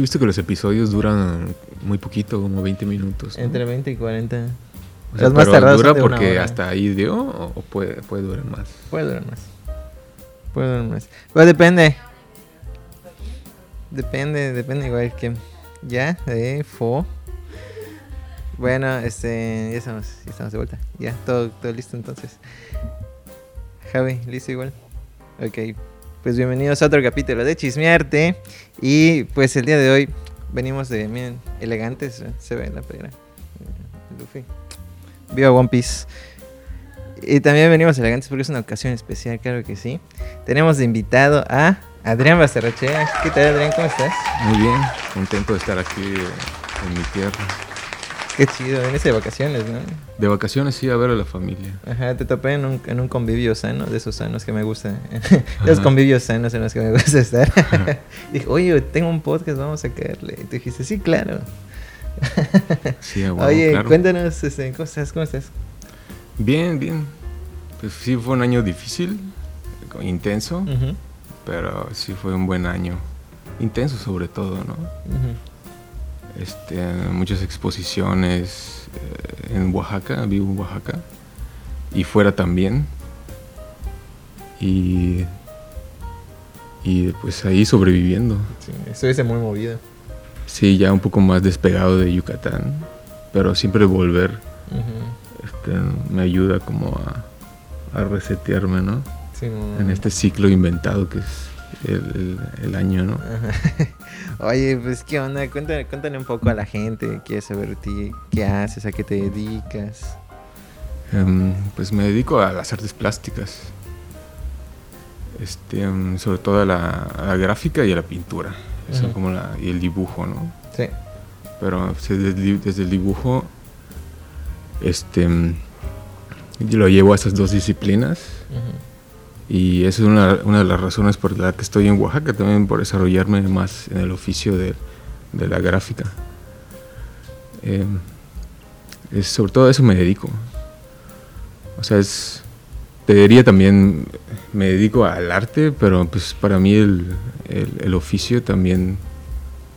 He visto que los episodios duran muy poquito, como 20 minutos. ¿no? Entre 20 y 40. O sea, los más pero dura de porque hasta ahí dio o o puede, puede durar más. Puede durar más. Puede durar más. Pero depende. Depende, depende igual que. Ya, de fo. Bueno, este. Ya estamos, ya estamos de vuelta. Ya, todo, todo listo entonces. Javi, listo igual. Ok. Pues bienvenidos a otro capítulo de Chismearte. Y pues el día de hoy venimos de, miren, elegantes. ¿eh? Se ve en la playera. Eh, Luffy. Viva One Piece. Y también venimos elegantes porque es una ocasión especial, claro que sí. Tenemos de invitado a Adrián Basterrachea. ¿Qué tal, Adrián? ¿Cómo estás? Muy bien, contento de estar aquí en mi tierra. Qué chido, veniste de vacaciones, ¿no? De vacaciones sí a ver a la familia. Ajá, te topé en un, en un convivio sano, de esos sanos que me gustan. de esos convivios sanos en los que me gusta estar. Dije, oye, tengo un podcast, vamos a caerle. Y tú dijiste, sí, claro. Sí, a huevo, oye, claro. cuéntanos, este, ¿cómo estás? ¿Cómo estás? Bien, bien. Pues sí fue un año difícil, intenso, pero sí fue un buen año. Intenso sobre todo, ¿no? ujú. Este, muchas exposiciones eh, en Oaxaca, vivo en Oaxaca, y fuera también. Y, y pues ahí sobreviviendo. Sí, estuviste muy movido. Sí, ya un poco más despegado de Yucatán, pero siempre volver este, me ayuda como a, a resetearme, ¿no? sí, En este ciclo inventado que es el, el- el año, ¿no? Ajá. Oye, pues qué onda, cuéntale, cuéntale un poco a la gente, quiere saber de ti, qué haces, a qué te dedicas. Em, pues me dedico a las artes plásticas. Este, em, sobre todo a la, a la gráfica y a la pintura. Eso Ujú. como la, y el dibujo, ¿no? Sí. Pero desde, el di- desde el dibujo, este, yo lo llevo a esas dos disciplinas. Y esa es una, una de las razones por la que estoy en Oaxaca, también por desarrollarme más en el oficio de, de la gráfica. Em, es, sobre todo a eso me dedico. O sea, es, te diría también, me dedico al arte, pero pues para mí el, el- el oficio también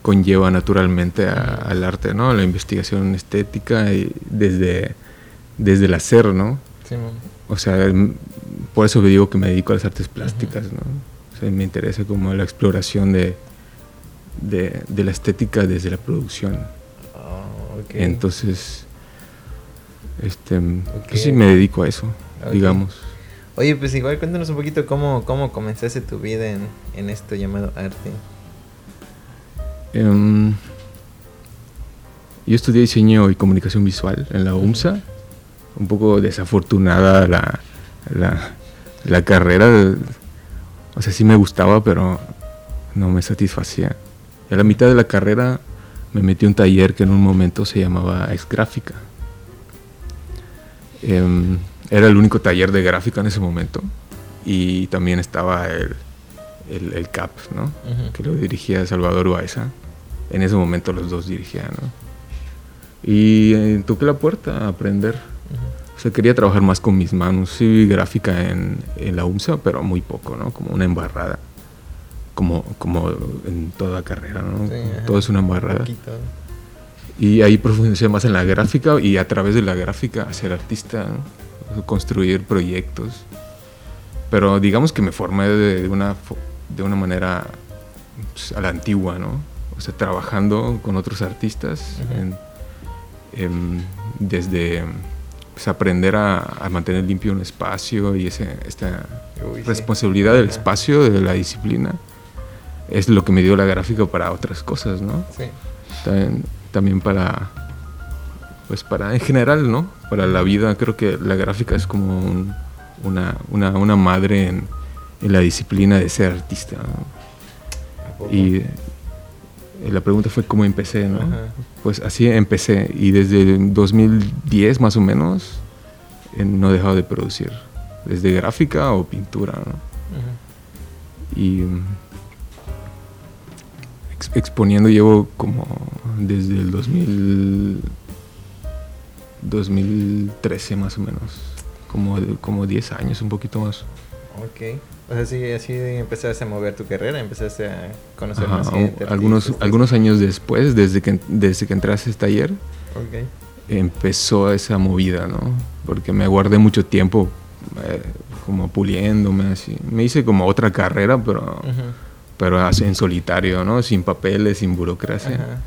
conlleva naturalmente a- al arte, ¿no? La investigación estética y desde, desde el hacer, ¿no? Sí, O sea, m- por eso digo que me dedico a las artes plásticas, ¿no? O sea, me interesa como la exploración de, de, de la estética desde la producción. Oh, ok. Entonces, este, pues sí me dedico a eso, digamos. Oye, pues igual cuéntanos un poquito cómo, cómo comenzaste tu vida en, en esto llamado arte. Em, yo estudié diseño y comunicación visual en la UMSA. Un poco desafortunada la, la, la carrera. O sea, sí me gustaba, pero no me satisfacía. Y a la mitad de la carrera me metí a un taller que en un momento se llamaba Ex Gráfica. Em, era el único taller de gráfica en ese momento. Y también estaba el, el, el CAP, ¿no? Que lo dirigía Salvador Baeza. En ese momento los dos dirigían, ¿no? Y eh, toqué la puerta a aprender. Sea, quería trabajar más con mis manos. Sí, gráfica en, en la UMSA, pero muy poco, ¿no? Como una embarrada. Como, como en toda carrera, ¿no? Sí. Todo es una embarrada. Poquito. Y ahí profundicé más en la gráfica y a través de la gráfica ser artista, ¿no? construir proyectos. Pero digamos que me formé de, una, de una manera pues, a la antigua, ¿no? O sea, trabajando con otros artistas, en- en- desde pues, aprender a, a mantener limpio un espacio y ese, esta Uy, sí. responsabilidad del Ajá. espacio, de la disciplina, es lo que me dio la gráfica para otras cosas, ¿no? Sí. también, también para pues para en general no para la vida creo que la gráfica es como un- una, una, una madre en, en la disciplina de ser artista y la pregunta fue cómo empecé no Ajá. pues así empecé y desde el 2010 más o menos eh, no he dejado de producir desde gráfica o pintura ¿no? Y mm, ex- exponiendo llevo como desde el 2000 2013 más o menos como como 10 años un poquito más Ok. O sea, sí, así empezaste a mover tu carrera, empezaste a conocer más gente. Algunos, algunos años después, desde que, desde que entré a ese taller, empezó esa movida, ¿no? Porque me guardé mucho tiempo eh, como puliéndome, así. Me hice como otra carrera, pero, pero en solitario, ¿no? Sin papeles, sin burocracia.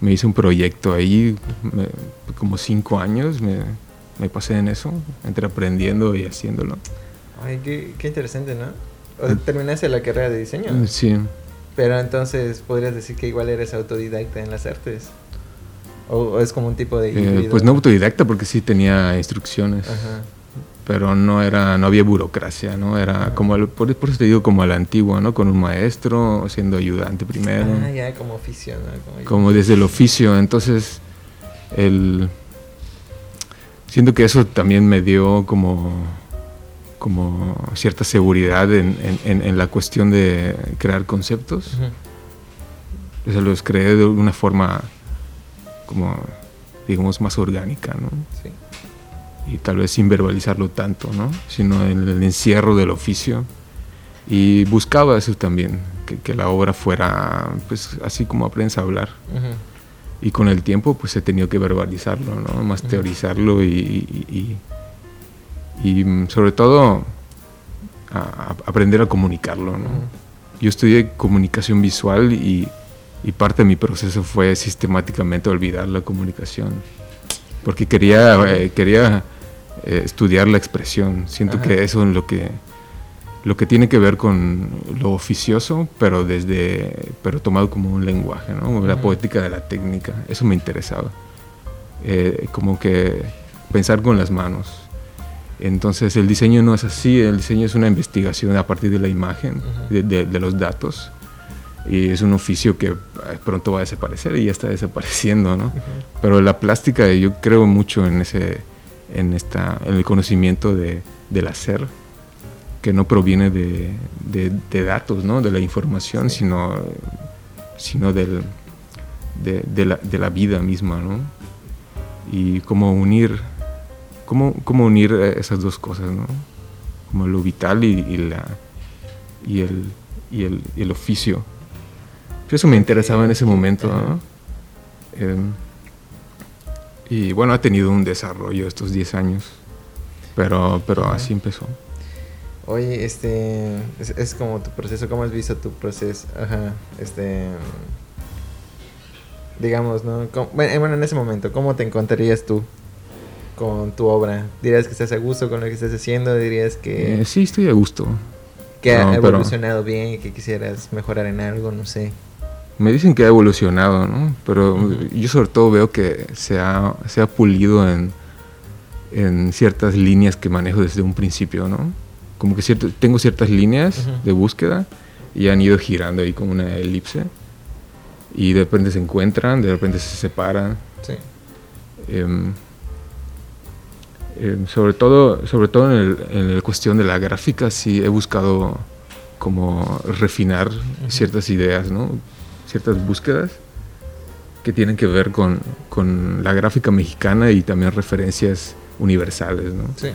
Me hice un proyecto ahí, como cinco años, me, me pasé en eso, entre aprendiendo y haciéndolo. Ay, qué, qué interesante, ¿no? O terminaste la carrera de diseño. Mm, sí. Pero entonces podrías decir que igual eres autodidacta en las artes. O, es como un tipo de... Eh, pues no autodidacta porque sí tenía instrucciones. Ajá. Pero no era, no había burocracia, ¿no? Era como, por, eso te digo como a la antigua, ¿no? Con un maestro, siendo ayudante primero. Ah, ya, como oficio, ¿no? Como, como desde el oficio. Entonces, el... Siento que eso también me dio como como cierta seguridad en, en, la cuestión de crear conceptos. los creé de una forma como, digamos, más orgánica, ¿no? Sí. Y tal vez sin verbalizarlo tanto, ¿no? Sino en el encierro del oficio. Y buscaba eso también, que, que la obra fuera, pues, así como aprendes a hablar. Y con el tiempo, pues, he tenido que verbalizarlo, ¿no? Más teorizarlo y y mm, sobre todo aprender a comunicarlo. ¿no? Yo estudié comunicación visual y, parte de mi proceso fue sistemáticamente olvidar la comunicación, porque quería, eh, quería eh, estudiar la expresión. Siento que eso es lo que, lo que tiene que ver con lo oficioso, pero, desde, pero tomado como un lenguaje, ¿no? la poética de la técnica, eso me interesaba. Eh, como que pensar con las manos. Entonces el diseño no es así, el diseño es una investigación a partir de la imagen, de, los datos. Y es un oficio que pronto va a desaparecer y ya está desapareciendo, ¿no? Pero la plástica, yo creo mucho en, ese, en, esta, en el conocimiento de, del hacer, que no proviene de, de, datos, ¿no? De la información, sino, sino del, de, la, de la vida misma, ¿no? Y cómo unir ¿Cómo, cómo unir eh, esas dos cosas, ¿no? Como lo vital y, la, y, el, y, el, y el oficio. Eso me interesaba en ese momento, ¿no? Em, y bueno, ha tenido un desarrollo estos 10 años, pero, pero así empezó. Oye, este, es, como tu proceso, ¿cómo has visto tu proceso? Ajá, este, digamos, ¿no? bueno, en ese momento, ¿cómo te encontrarías tú? Con tu obra? ¿Dirías que estás a gusto con lo que estás haciendo? ¿Dirías que...? Eh, sí, estoy a gusto. Que ha evolucionado bien, que quisieras mejorar en algo, no sé. Me dicen que ha evolucionado, ¿no? Pero yo sobre todo veo que se ha, se ha pulido en, en ciertas líneas que manejo desde un principio, ¿no? Como que cierto, tengo ciertas líneas de búsqueda y han ido girando ahí como una elipse. Y de repente se encuentran, de repente se separan. Sí. Em, eh, sobre todo, sobre todo en, la cuestión de la gráfica, sí he buscado como refinar ciertas ideas, ¿no? ciertas búsquedas que tienen que ver con, con, la gráfica mexicana y también referencias universales. ¿no? Sí.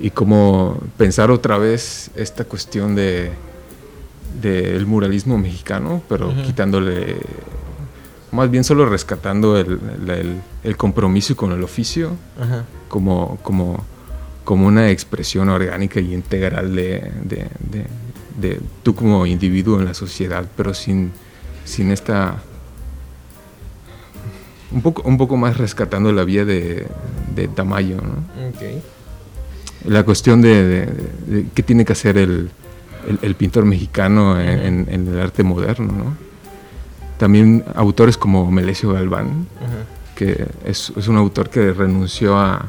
Y como pensar otra vez esta cuestión de del muralismo mexicano, pero quitándole más bien solo rescatando el, el, compromiso con el oficio Como, como, como una expresión orgánica y integral de, de, de, tú como individuo en la sociedad, pero sin, sin esta... Un poco, un poco más rescatando la vía de, de Tamayo, ¿no? Okay. La cuestión de, qué tiene que hacer el, el, pintor mexicano en, en el arte moderno, ¿no? También autores como Melesio Galván, que es, un autor que renunció a,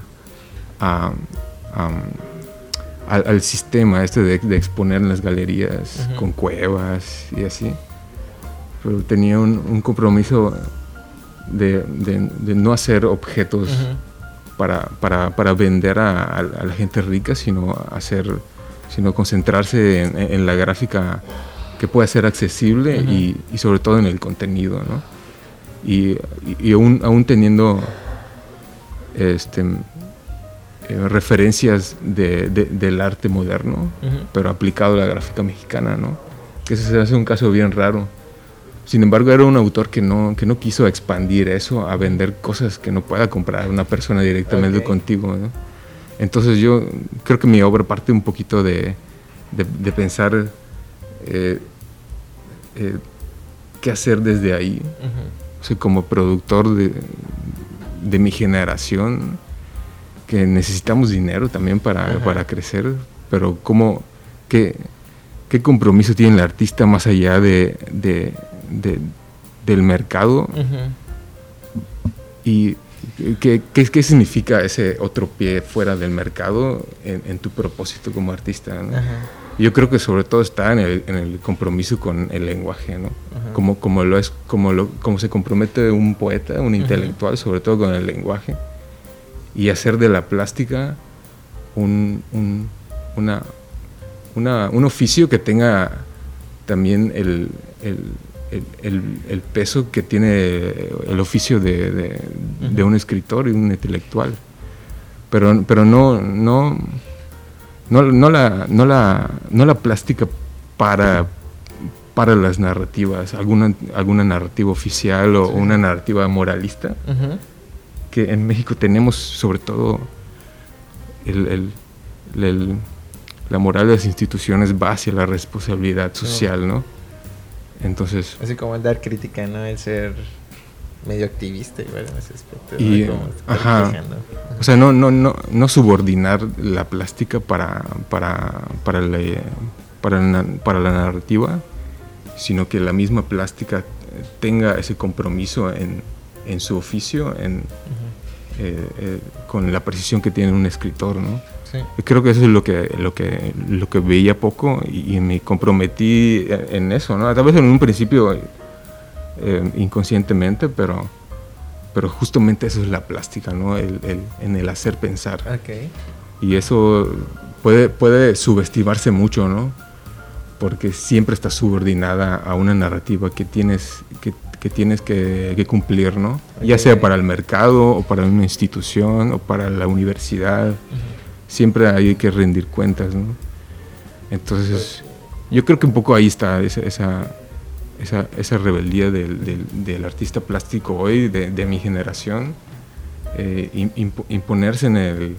al, sistema este de, exponer en las galerías con cuevas y así. Pero tenía un, compromiso de, no hacer objetos para, vender a, la gente rica, sino hacer, sino concentrarse en la gráfica que pueda ser accesible y, sobre todo en el contenido, ¿no? Y, aún, aún, teniendo este, eh, referencias de, del arte moderno, pero aplicado a la gráfica mexicana, ¿no? Que ese se hace un caso bien raro. Sin embargo, era un autor que no, que no quiso expandir eso a vender cosas que no pueda comprar una persona directamente contigo, ¿no? Entonces yo creo que mi obra parte un poquito de, de, pensar eh, eh, qué hacer desde ahí. como productor de, de mi generación, que necesitamos dinero también para, para crecer, pero cómo, qué, qué, compromiso tiene el artista más allá de, de, del mercado y ¿qué, qué, significa ese otro pie fuera del mercado en, tu propósito como artista. Yo creo que sobre todo está en el, en el compromiso con el lenguaje, ¿no? Como, como, lo es, como, lo, como se compromete un poeta, un intelectual, sobre todo con el lenguaje y hacer de la plástica un, un, una, una, un oficio que tenga también el, el, el, el, peso que tiene el oficio de, de, de, un escritor y un intelectual. Pero, pero no, no, no, no, la, no, la, no la plástica para, para las narrativas, alguna, alguna narrativa oficial o una narrativa moralista que en México tenemos sobre todo el, la moral de las instituciones va hacia la responsabilidad social, ¿no? Entonces... Así como el dar crítica, ¿no? El ser medio activista igual en ese aspecto. Y, ajá. O sea, no, no, no, no subordinar la plástica para, para, para, la, para, para la narrativa, sino que la misma plástica tenga ese compromiso en, en su oficio, en, eh, eh, con la precisión que tiene un escritor, ¿no? Creo que eso es lo que, lo que, lo que veía poco y, me comprometí en eso, ¿no? Tal vez en un principio eh, inconscientemente, pero, pero justamente eso es la plástica, ¿no? El, en el hacer pensar. Y eso puede, puede subestimarse mucho, ¿no? Porque siempre está subordinada a una narrativa que tienes, que que tienes que, cumplir, ¿no? Ya sea para el mercado o para una institución o para la universidad. Siempre hay que rendir cuentas, ¿no? Entonces, yo creo que un poco ahí está esa, esa, esa, rebeldía del, del, artista plástico hoy, de, de mi generación, eh, imponerse en el,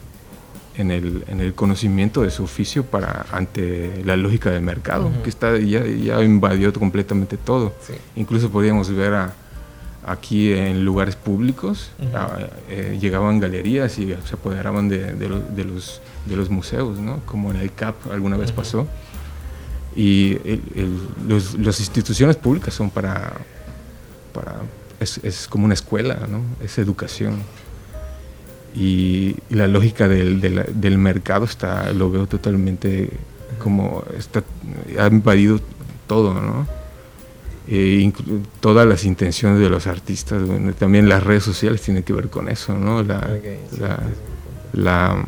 en el, en el, conocimiento de su oficio para ante la lógica del mercado, que está ya, ya, invadió completamente todo. Incluso podíamos ver a, aquí en lugares públicos, eh, llegaban galerías y se apoderaban de, de, los, de los museos, ¿no? como en el CAP alguna vez pasó. Y las instituciones públicas son para, para es, es, como una escuela, ¿no? es educación y, la lógica del, del, mercado está, lo veo totalmente como está, ha invadido todo, ¿no? Eh, todas las intenciones de los artistas, también las redes sociales tienen que ver con eso, ¿no? La, la,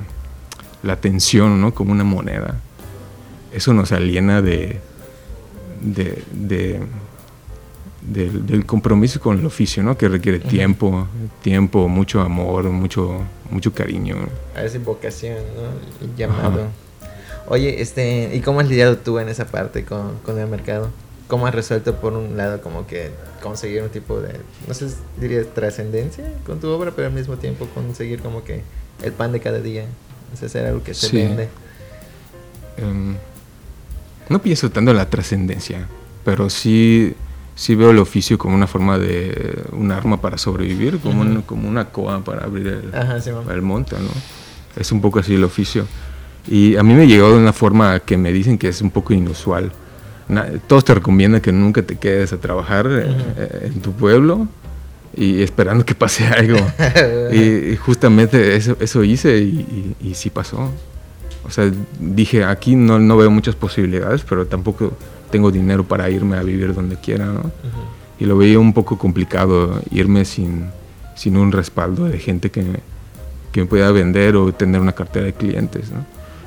la, tensión, ¿no? Como una moneda. Eso nos aliena de, de del, compromiso con el oficio, ¿no? Que requiere tiempo, tiempo, mucho amor, mucho, mucho cariño. A esa invocación, ¿no? El llamado. Oye, este, ¿y cómo has lidiado tú en esa parte con, con, el mercado? ¿Cómo has resuelto por un lado como que conseguir un tipo de, no sé, diría trascendencia con tu obra, pero al mismo tiempo conseguir como que el pan de cada día? Sé, algo que se vende. Em, no pienso tanto en la trascendencia, pero sí sí veo el oficio como una forma de un arma para sobrevivir, como, como una coa para abrir el, monte, ¿no? Es un poco así el oficio. Y a mí me llegó de una forma que me dicen que es un poco inusual. todos te recomiendan que nunca te quedes a trabajar eh, en tu pueblo y esperando que pase algo. y, justamente eso, eso hice y, y, sí pasó. O sea, dije, aquí no, no veo muchas posibilidades, pero tampoco tengo dinero para irme a vivir donde quiera, ¿no? Y lo veía un poco complicado irme sin, sin un respaldo de gente que me, que me pudiera vender o tener una cartera de clientes, ¿no?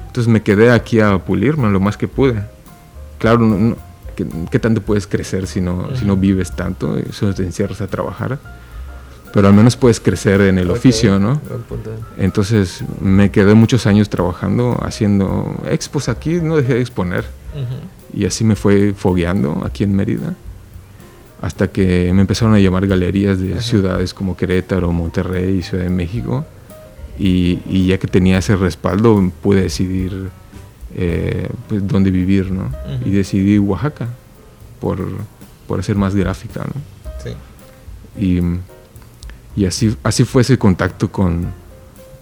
Entonces me quedé aquí a pulirme lo más que pude. Claro, no, ¿qué, tanto puedes crecer si no, si no vives tanto? Solo te encierras a trabajar. Pero al menos puedes crecer en el oficio, ¿no? Entonces me quedé muchos años trabajando, haciendo expos aquí, no dejé de exponer. Y así me fue fogueando aquí en Mérida, hasta que me empezaron a llamar galerías de ciudades como Querétaro, Monterrey y Ciudad de México. Y, ya que tenía ese respaldo, pude decidir eh, pues, dónde vivir, ¿no? Y decidí Oaxaca por, por hacer más gráfica, ¿no? Sí. Y y así, así fue ese contacto con,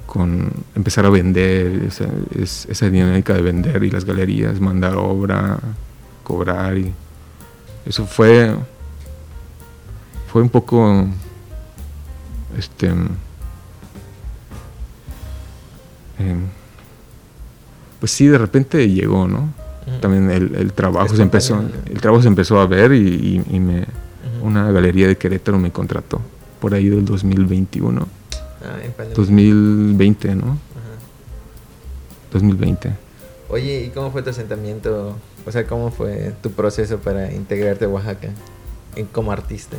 con empezar a vender, esa, esa dinámica de vender y las galerías, mandar obra, cobrar. Y eso fue, fue un poco, este, em, pues sí, de repente llegó, ¿no? También el, trabajo se empezó, el trabajo se empezó a ver y, me, una galería de Querétaro me contrató por ahí del 2021. Ah, 2020, ¿no? 2020. Oye, ¿y cómo fue tu asentamiento? O sea, ¿cómo fue tu proceso para integrarte a Oaxaca como artista?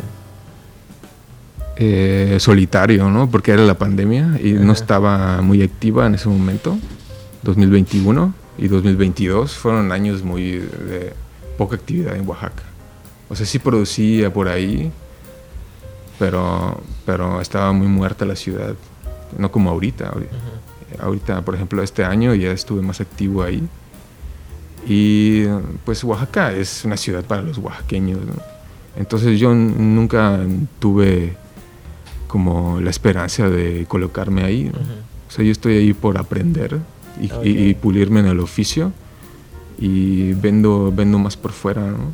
Eh, solitario, ¿no? Porque era la pandemia y no estaba muy activa en ese momento. 2021 y 2022 fueron años muy de poca actividad en Oaxaca. O sea, sí producía por ahí, pero, pero estaba muy muerta la ciudad, no como ahorita. Ahorita, por ejemplo, este año ya estuve más activo ahí. Y pues Oaxaca es una ciudad para los oaxaqueños. Entonces yo nunca tuve como la esperanza de colocarme ahí. O sea, yo estoy ahí por aprender y, pulirme en el oficio y vendo, vendo más por fuera, ¿no?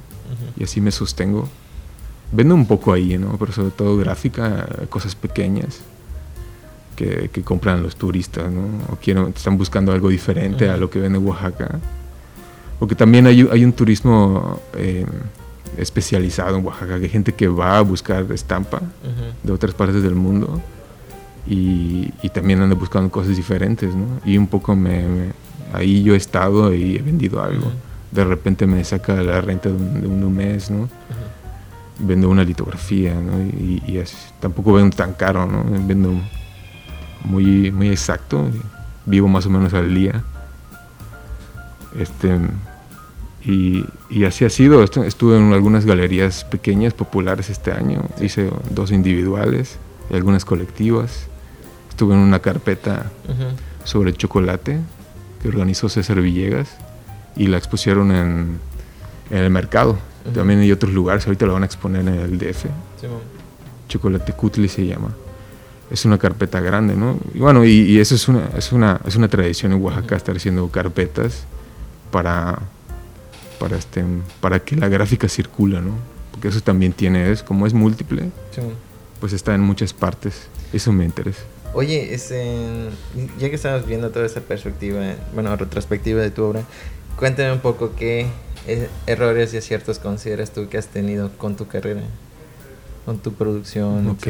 Y así me sostengo vendo un poco ahí, ¿no? Pero sobre todo gráfica, cosas pequeñas que, compran los turistas, ¿no? O quieren, están buscando algo diferente a lo que vende Oaxaca. Porque también hay, hay un turismo eh, especializado en Oaxaca, que hay gente que va a buscar estampa de otras partes del mundo y, también anda buscando cosas diferentes, ¿no? Y un poco me, ahí yo he estado y he vendido algo. De repente me saca la renta de un, un mes, ¿no? Vendo una litografía, ¿no? Y, tampoco vendo tan caro, ¿no? Vendo muy, muy exacto, vivo más o menos al día. Este, y, y, así ha sido. Estuve en algunas galerías pequeñas, populares este año. Hice dos individuales y algunas colectivas. Estuve en una carpeta sobre chocolate que organizó César Villegas y la expusieron en, en el mercado. También hay otros lugares, ahorita lo van a exponer en el DF. Chocolate Cutli se llama. Es una carpeta grande, ¿no? Y bueno, y, eso es una, es, una, es una tradición en Oaxaca, estar haciendo carpetas para, para, este, para que la gráfica circula, ¿no? Porque eso también tiene, es como es múltiple, pues está en muchas partes. Eso me interesa. Oye, este, ya que estamos viendo toda esa perspectiva, bueno, retrospectiva de tu obra, cuéntame un poco qué errores y aciertos consideras tú que has tenido con tu carrera, con tu producción? Ok.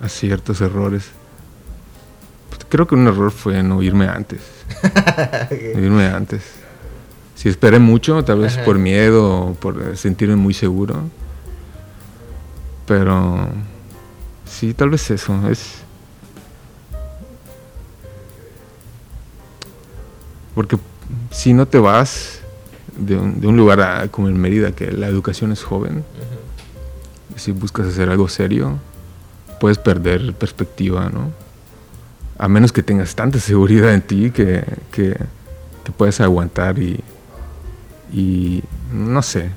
Aciertos, errores. Pues, creo que un error fue no irme antes. no irme antes. Si esperé mucho, tal vez por miedo o por sentirme muy seguro. Pero sí, tal vez eso. Es Porque si no te vas de un, lugar como en Mérida, que la educación es joven, si buscas hacer algo serio, puedes perder perspectiva, ¿no? A menos que tengas tanta seguridad en ti que, que, puedes aguantar y, y no sé.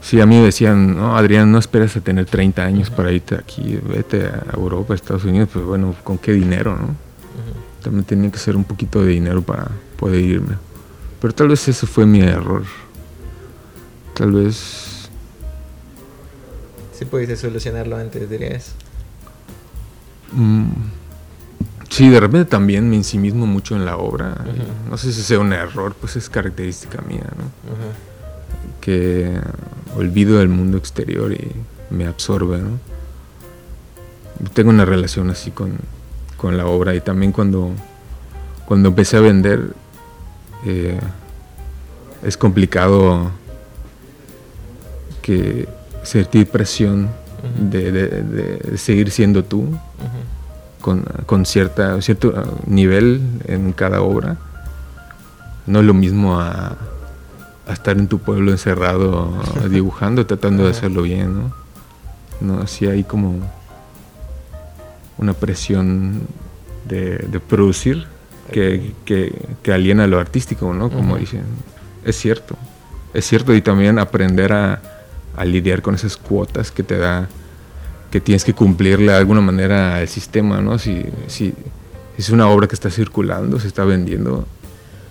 Si a mí me decían, no, Adrián, no esperes a tener 30 años para irte aquí, vete a Europa, a Estados Unidos, pues bueno, ¿con qué dinero, no? También tenía que ser un poquito de dinero para poder irme. Pero tal vez ese fue mi error. Tal vez... Si pudiste solucionarlo antes, dirías. Mm, sí, de repente también me ensimismo mucho en la obra. No sé si sea un error, pues es característica mía, ¿no? Que olvido el mundo exterior y me absorbe, ¿no? Tengo una relación así con, con la obra y también cuando, cuando empecé a vender eh, es complicado que sentir presión de, seguir siendo tú con, con, cierta, cierto nivel en cada obra. No es lo mismo a, estar en tu pueblo encerrado dibujando, tratando de hacerlo bien, ¿no? No, así hay como una presión de, producir que, que, aliena lo artístico, ¿no? Como dicen. Es cierto. Es cierto. Y también aprender a, a lidiar con esas cuotas que te da que tienes que cumplirle de alguna manera al sistema, ¿no? Si, si, es una obra que está circulando, se está vendiendo,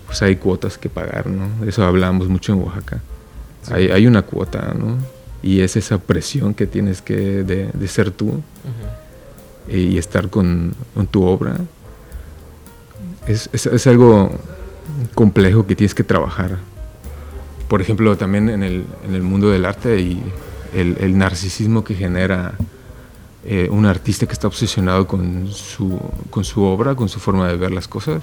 pues hay cuotas que pagar, ¿no? Eso hablamos mucho en Oaxaca. Hay, hay, una cuota, ¿no? Y es esa presión que tienes que de, de ser tú y estar con, con, tu obra. Es, es, es, algo complejo que tienes que trabajar. Por ejemplo, también en el, en el mundo del arte y el, el narcisismo que genera eh, un artista que está obsesionado con su, con su obra, con su forma de ver las cosas.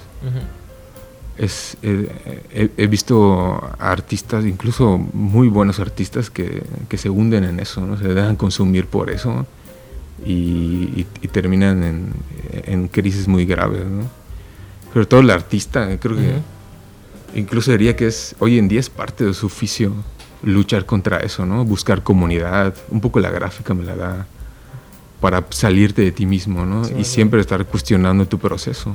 es, eh, he, visto artistas, incluso muy buenos artistas, que, que, se hunden en eso, ¿no? se dejan consumir por eso y, y, terminan en, en, crisis muy graves. ¿no? Pero todo el artista, creo que incluso diría que es hoy en día es parte de su oficio luchar contra eso, ¿no? buscar comunidad, un poco la gráfica me la da para salirte de ti mismo, ¿no? y siempre estar cuestionando tu proceso.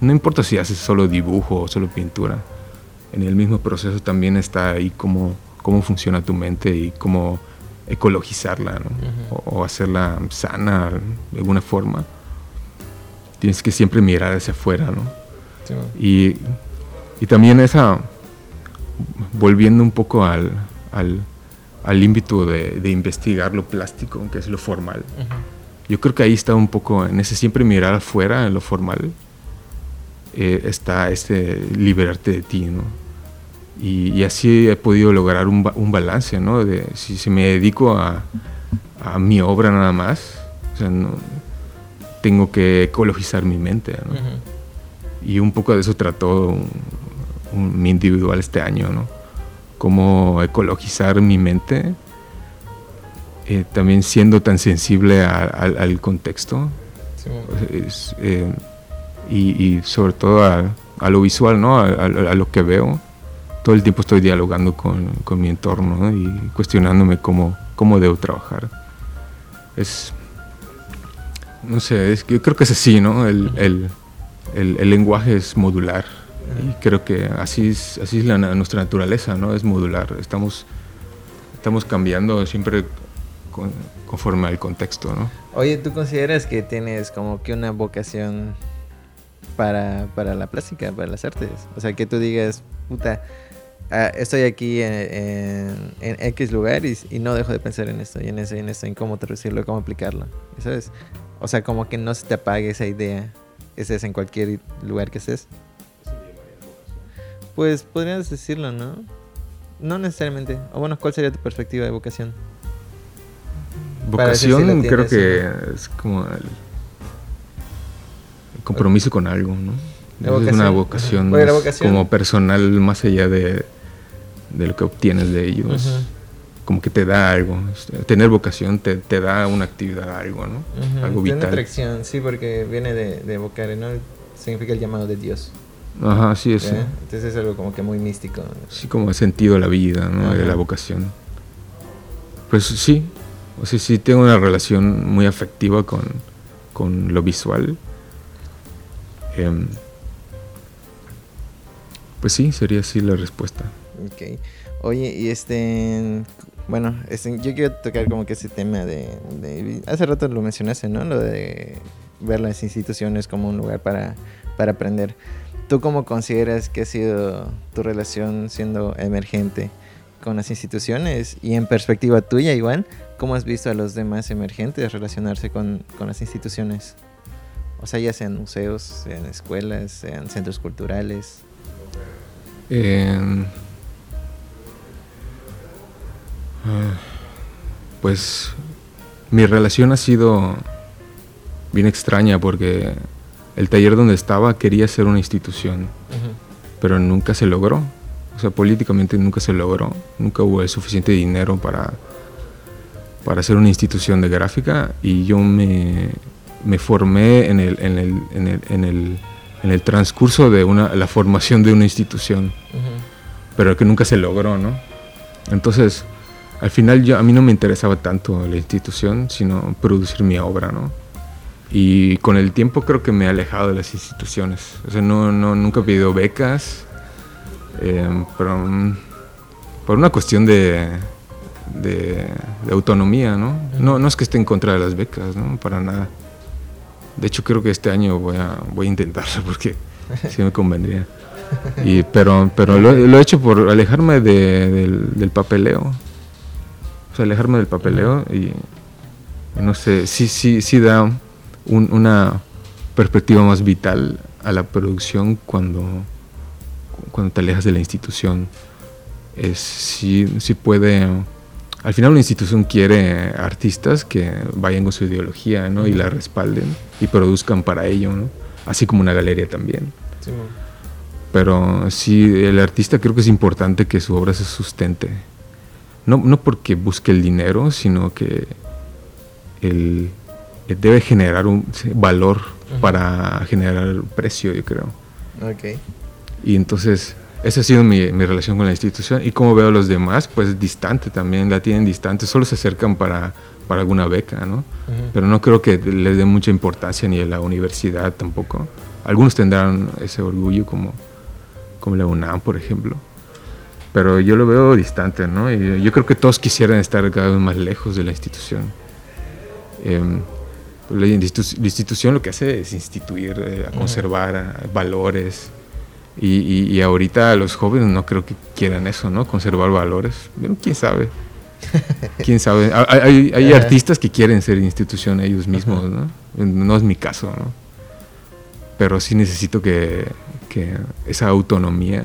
No importa si haces solo dibujo o solo pintura. En el mismo proceso también está ahí cómo, cómo funciona tu mente y cómo ecologizarla, ¿no? o, hacerla sana de alguna forma. Tienes que siempre mirar hacia afuera, ¿no? y, y, también esa, volviendo un poco al, al al ímpetu de, investigar lo plástico, que es lo formal. Yo creo que ahí está un poco, en ese siempre mirar afuera, en lo formal, eh, está este liberarte de ti, ¿no? Y, así he podido lograr un, un balance, ¿no? De, si, si me dedico a, a, mi obra nada más, o sea, no, tengo que ecologizar mi mente, ¿no? Y un poco de eso trató mi individual este año, ¿no? cómo ecologizar mi mente, eh, también siendo tan sensible al contexto eh, y, sobre todo a, lo visual, ¿no? A, lo que veo. Todo el tiempo estoy dialogando con, mi entorno y cuestionándome cómo, cómo debo trabajar. Es, no sé, yo creo que es así, ¿no? el, el lenguaje es modular y creo que así es, así es nuestra naturaleza, ¿no? Es modular. Estamos, estamos cambiando siempre conforme al contexto, ¿no? Oye, ¿tú consideras que tienes como que una vocación para, para la plástica, para las artes? O sea, que tú digas, puta, ah, estoy aquí en, en, X lugar y, y, no dejo de pensar en esto y en eso y en esto, en cómo traducirlo, cómo aplicarlo. ¿Sabes? O sea, como que no se te apague esa idea. Ese es en cualquier lugar que estés. Pues podrías decirlo, ¿no? No necesariamente. O bueno, ¿cuál sería tu perspectiva de vocación? Vocación creo que es como el, compromiso con algo, ¿no? Es una vocación, como personal más allá de, de, lo que obtienes de ellos. Como que te da algo. Tener vocación te, te da una actividad, algo, ¿no? Algo vital. Tiene atracción, sí, porque viene de, de vocar, ¿no? Significa el llamado de Dios. Ajá, sí, eso. Entonces es algo como que muy místico. Sí, como el sentido de la vida, ¿no? De la vocación. Pues sí, o sea, sí tengo una relación muy afectiva con, con lo visual. Em, pues sí, sería así la respuesta. Ok. Oye, y este, bueno, este, yo quiero tocar como que ese tema de, de, hace rato lo mencionaste, ¿no? Lo de ver las instituciones como un lugar para, para aprender. ¿Tú cómo consideras que ha sido tu relación siendo emergente con las instituciones? Y en perspectiva tuya, igual, ¿cómo has visto a los demás emergentes relacionarse con, las instituciones? O sea, ya sean museos, sean escuelas, sean centros culturales. Ah, pues mi relación ha sido bien extraña porque el taller donde estaba quería ser una institución, pero nunca se logró. O sea, políticamente nunca se logró. Nunca hubo el suficiente dinero para para hacer una institución de gráfica y yo me, me formé en el, en el, en el, en el, en el transcurso de una, la formación de una institución, pero que nunca se logró, ¿no? Entonces, al final yo, a mí no me interesaba tanto la institución, sino producir mi obra, ¿no? Y con el tiempo creo que me he alejado de las instituciones. O sea, no, no nunca he pedido becas, eh, pero mm, por una cuestión de, de, autonomía, ¿no? ¿no? No es que esté en contra de las becas, ¿no? Para nada. De hecho, creo que este año voy a, voy a intentarlo porque sí me convendría. Y, pero pero lo, he hecho por alejarme del, papeleo. O sea, alejarme del papeleo y, no sé, sí, sí, sí da una perspectiva más vital a la producción cuando, cuando te alejas de la institución. Es, sí, sí puede al final una institución quiere artistas que vayan con su ideología ¿no? y la respalden y produzcan para ello, ¿no? así como una galería también. Pero sí, el artista creo que es importante que su obra se sustente. No, no porque busque el dinero, sino que él, debe generar un valor para generar precio, yo creo. Okay. Y entonces esa ha sido mi, relación con la institución y como veo a los demás, pues distante también, la tienen distante, solo se acercan para, para alguna beca, ¿no? Pero no creo que les dé mucha importancia ni a la universidad tampoco. Algunos tendrán ese orgullo como, como la UNAM, por ejemplo. Pero yo lo veo distante, ¿no? Y yo creo que todos quisieran estar cada vez más lejos de la institución. Em, la, institución lo que hace es instituir, eh, a conservar valores, y, y, ahorita los jóvenes no creo que quieran eso, ¿no? Conservar valores. ¿Quién sabe? ¿Quién sabe? Hay, hay, artistas que quieren ser institución ellos mismos, ¿no? No es mi caso, ¿no? Pero sí necesito que, que esa autonomía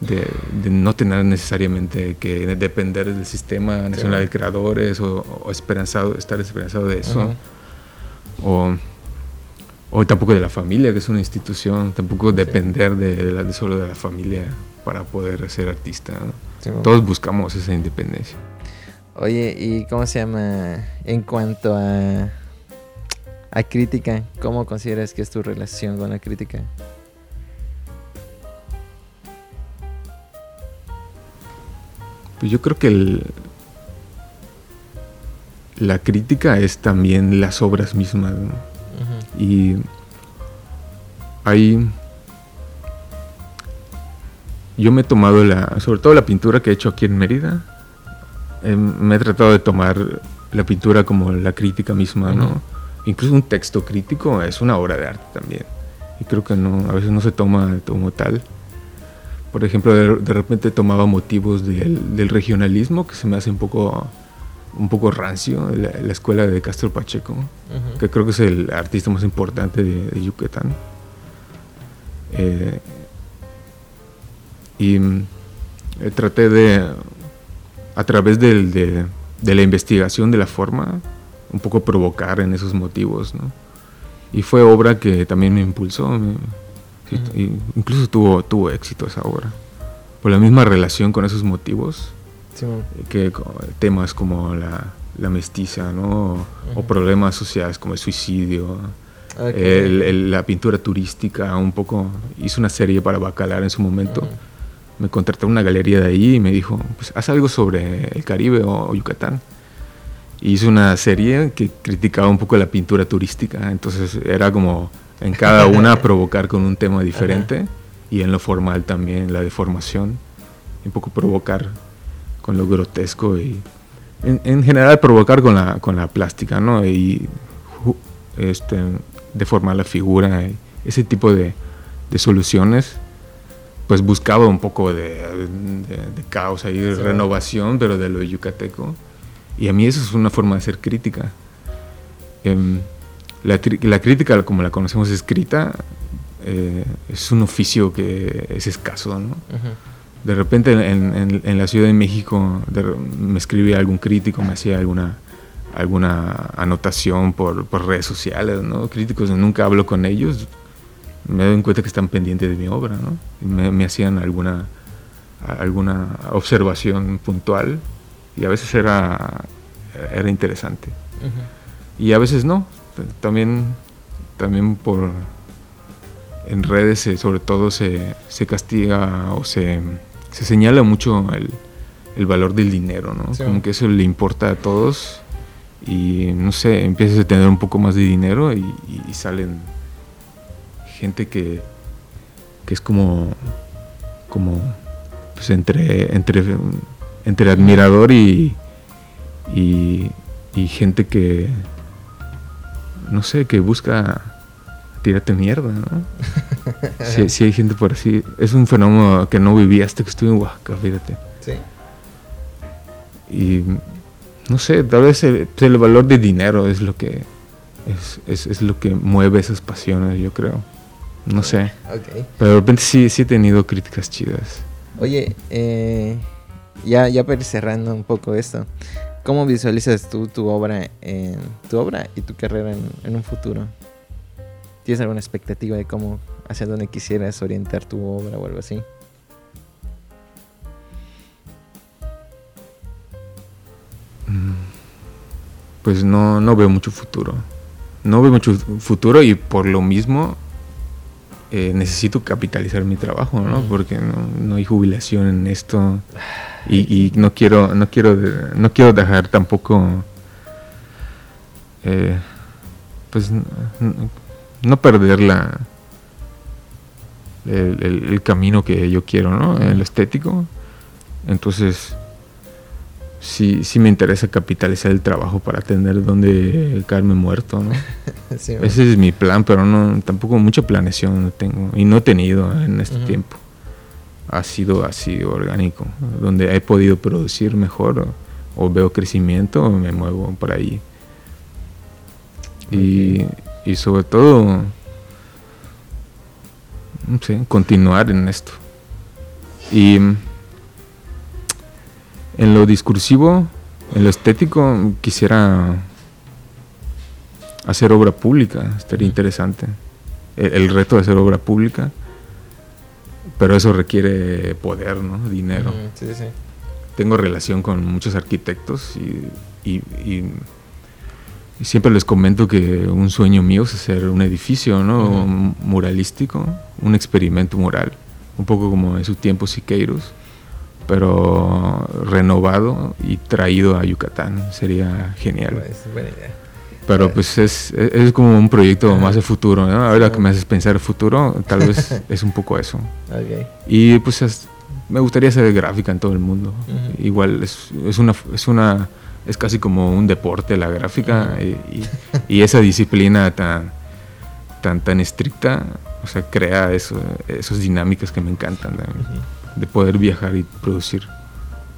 de, de, no tener necesariamente que depender del sistema nacional de creadores o, esperanzado, estar esperanzado de eso. O o tampoco de la familia, que es una institución, tampoco depender de, la, de, solo de la familia para poder ser artista. Todos buscamos esa independencia. Oye, ¿y cómo se llama en cuanto a, a crítica? ¿Cómo consideras que es tu relación con la crítica? Pues yo creo que el, la crítica es también las obras mismas. ¿no? Y ahí yo me he tomado la, sobre todo la pintura que he hecho aquí en Mérida, em, me he tratado de tomar la pintura como la crítica misma, ¿no? Incluso un texto crítico es una obra de arte también. Y creo que no, a veces no se toma como tal. Por ejemplo, de, repente tomaba motivos del, del, regionalismo que se me hace un poco un poco rancio, la, escuela de Castro Pacheco, que creo que es el artista más importante de, Yucatán. Eh, y eh, traté de, a través de, la investigación de la forma, un poco provocar en esos motivos, ¿no? Y fue obra que también me impulsó, incluso tuvo, tuvo éxito esa obra, por la misma relación con esos motivos que temas como la, la mestiza, ¿no? O problemas sociales como el suicidio, la pintura turística, un poco. Hice una serie para Bacalar en su momento. Me contrató una galería de ahí y me dijo, pues haz algo sobre el Caribe o, Yucatán. Y hice una serie que criticaba un poco la pintura turística. Entonces era como en cada una provocar con un tema diferente y en lo formal también la deformación. Un poco provocar con lo grotesco y en, general provocar con la, con la plástica, ¿no? Y este, deformar la figura, ese tipo de, de, soluciones, pues buscaba un poco de, de, caos y renovación, pero de lo yucateco. Y a mí eso es una forma de ser crítica. Em, la, la, crítica, como la conocemos escrita, eh, es un oficio que es escaso, ¿no? de repente en, en, la Ciudad de México me escribía algún crítico, me hacía alguna, alguna anotación por, por redes sociales, ¿no? Críticos, nunca hablo con ellos, me doy cuenta que están pendientes de mi obra, ¿no? me, me, hacían alguna, alguna observación puntual y a veces era, era interesante. Y a veces no. También, también por en redes sobre todo se, se, castiga o se, se señala mucho el, el, valor del dinero, ¿no? Como que eso le importa a todos y no sé, empiezas a tener un poco más de dinero y, salen gente que, que es como, como pues entre, entre, entre admirador y, y, gente que, no sé, que busca tirarte mierda, ¿no? sí, hay gente por así. Es un fenómeno que no viví hasta que estuve en Oaxaca, fíjate. Sí. Y no sé, tal vez el, valor de dinero es lo que es, es, lo que mueve esas pasiones, yo creo. No sé. Pero de repente sí, sí he tenido críticas chidas. Oye, eh, ya, ya para ir cerrando un poco esto, ¿cómo visualizas tú tu obra, en, tu obra y tu carrera en, un futuro? ¿Tienes alguna expectativa de cómo, hacia dónde quisieras orientar tu obra o algo así? Mm, pues no, no veo mucho futuro. No veo mucho futuro y por lo mismo eh, necesito capitalizar mi trabajo, ¿no? Porque no, hay jubilación en esto y, no quiero, no quiero, no quiero dejar tampoco, eh, pues, no, perder la, el, camino que yo quiero, ¿no? El estético. Entonces, sí, sí me interesa capitalizar el trabajo para tener donde caerme muerto, ¿no? Ese es mi plan, pero no tampoco mucha planeación no tengo y no he tenido en este tiempo. Ha sido así orgánico, donde he podido producir mejor o, veo crecimiento me muevo por ahí. Y, y sobre todo, no sé, continuar en esto. Y en lo discursivo, en lo estético, quisiera hacer obra pública, estaría interesante. El, reto de hacer obra pública, pero eso requiere poder, ¿no? Dinero. sí, sí. Tengo relación con muchos arquitectos y, siempre les comento que un sueño mío es hacer un edificio, ¿no? Muralístico, un experimento mural, un poco como en su tiempo Siqueiros pero renovado y traído a Yucatán. Sería genial. Pues, pero pues es, es, como un proyecto más de futuro, ¿no? Ahora que me haces pensar el futuro, tal vez es un poco eso. Y pues me gustaría hacer gráfica en todo el mundo. Igual es, es, una, es una es casi como un deporte la gráfica y, y, esa disciplina tan, tan, tan estricta, o sea, crea eso, esas dinámicas que me encantan de poder viajar y producir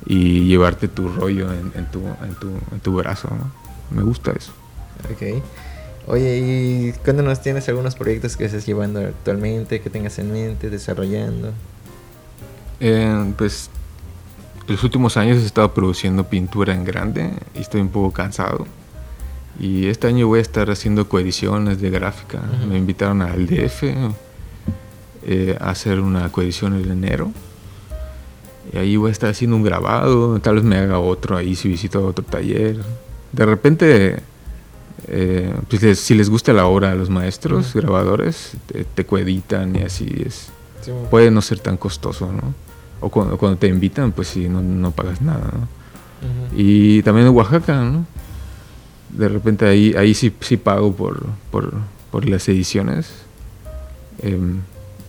y llevarte tu rollo en, tu, en, tu, en tu brazo. Me gusta eso. Ok. Oye, ¿y cuéntanos, tienes algunos proyectos que estés llevando actualmente, que tengas en mente, desarrollando? Eh, pues los últimos años he estado produciendo pintura en grande y estoy un poco cansado. Y este año voy a estar haciendo coediciones de gráfica. Me invitaron al DF eh, a hacer una coedición en enero. Y ahí voy a estar haciendo un grabado, tal vez me haga otro ahí si visito otro taller. De repente, eh, pues si les gusta la obra a los maestros, grabadores, te, coeditan y así es. Puede no ser tan costoso, ¿no? O cuando, te invitan, pues sí, no, no pagas nada, ¿no? Y también en Oaxaca, ¿no? De repente ahí, ahí sí, sí pago por, por, por las ediciones. Em,